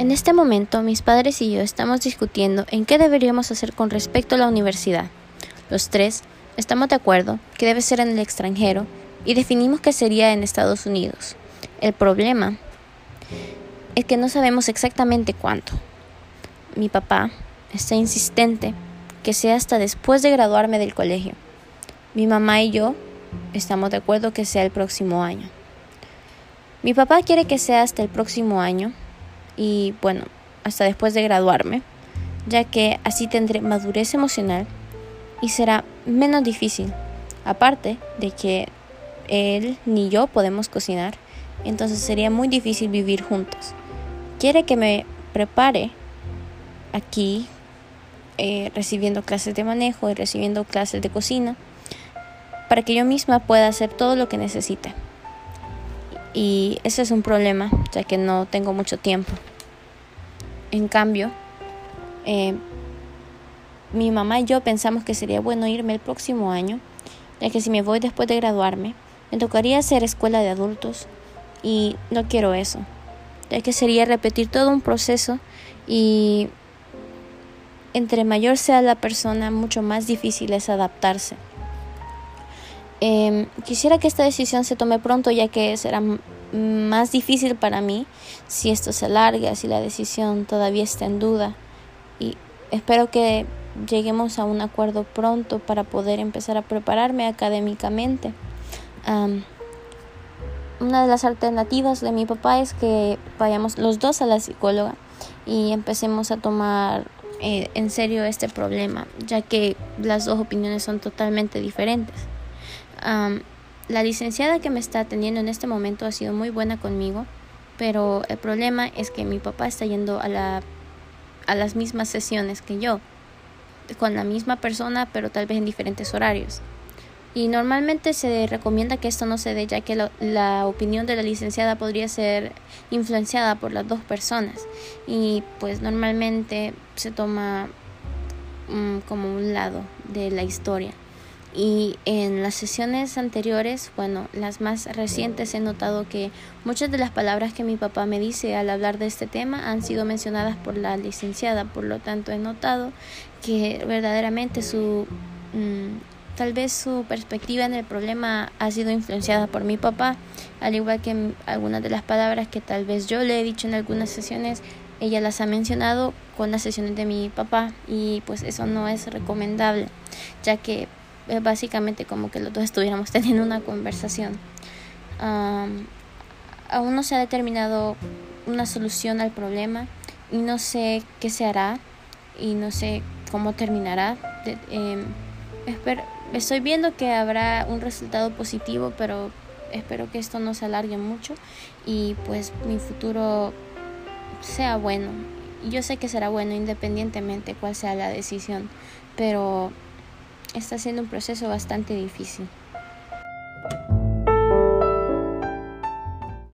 En este momento mis padres y yo estamos discutiendo en qué deberíamos hacer con respecto a la universidad. Los tres estamos de acuerdo que debe ser en el extranjero y definimos que sería en Estados Unidos. El problema es que no sabemos exactamente cuánto. Mi papá está insistente que sea hasta después de graduarme del colegio. Mi mamá y yo estamos de acuerdo que sea el próximo año. Mi papá quiere que sea hasta el próximo año y bueno, hasta después de graduarme, ya que así tendré madurez emocional y será menos difícil. Aparte de que él ni yo podemos cocinar, entonces sería muy difícil vivir juntos. Quiere que me prepare aquí eh, recibiendo clases de manejo y recibiendo clases de cocina para que yo misma pueda hacer todo lo que necesite. Y ese es un problema, ya que no tengo mucho tiempo. En cambio, eh, mi mamá y yo pensamos que sería bueno irme el próximo año, ya que si me voy después de graduarme, me tocaría hacer escuela de adultos y no quiero eso, ya que sería repetir todo un proceso y entre mayor sea la persona, mucho más difícil es adaptarse. Em, quisiera que esta decisión se tome pronto ya que será más difícil para mí si esto se alarga, si la decisión todavía está en duda. Y espero que lleguemos a un acuerdo pronto para poder empezar a prepararme académicamente. una de las alternativas de mi papá es que vayamos los dos a la psicóloga y empecemos a tomar eh, en serio este problema, ya que las dos opiniones son totalmente diferentes la licenciada que me está atendiendo en este momento ha sido muy buena conmigo, pero el problema es que mi papá está yendo a, la, las mismas sesiones que yo, con la misma persona, pero tal vez en diferentes horarios. Y normalmente se recomienda que esto no se dé, ya que la opinión de la licenciada podría ser influenciada por las dos personas. Y pues normalmente se toma mm, como un lado de la historia. Y en las sesiones anteriores, bueno, las más recientes, he notado que muchas de las palabras que mi papá me dice al hablar de este tema han sido mencionadas por la licenciada. Por lo tanto, he notado que verdaderamente su... Mm, tal vez su perspectiva en el problema ha sido influenciada por mi papá, al igual que algunas de las palabras que tal vez yo le he dicho en algunas sesiones, ella las ha mencionado con las sesiones de mi papá y pues eso no es recomendable, ya que es básicamente como que los dos estuviéramos teniendo una conversación. aún no se ha determinado una solución al problema y no sé qué se hará y no sé cómo terminará. Em, estoy viendo que habrá un resultado positivo, pero espero que esto no se alargue mucho y pues mi futuro sea bueno. Yo sé que será bueno independientemente cuál sea la decisión, pero está siendo un proceso bastante difícil.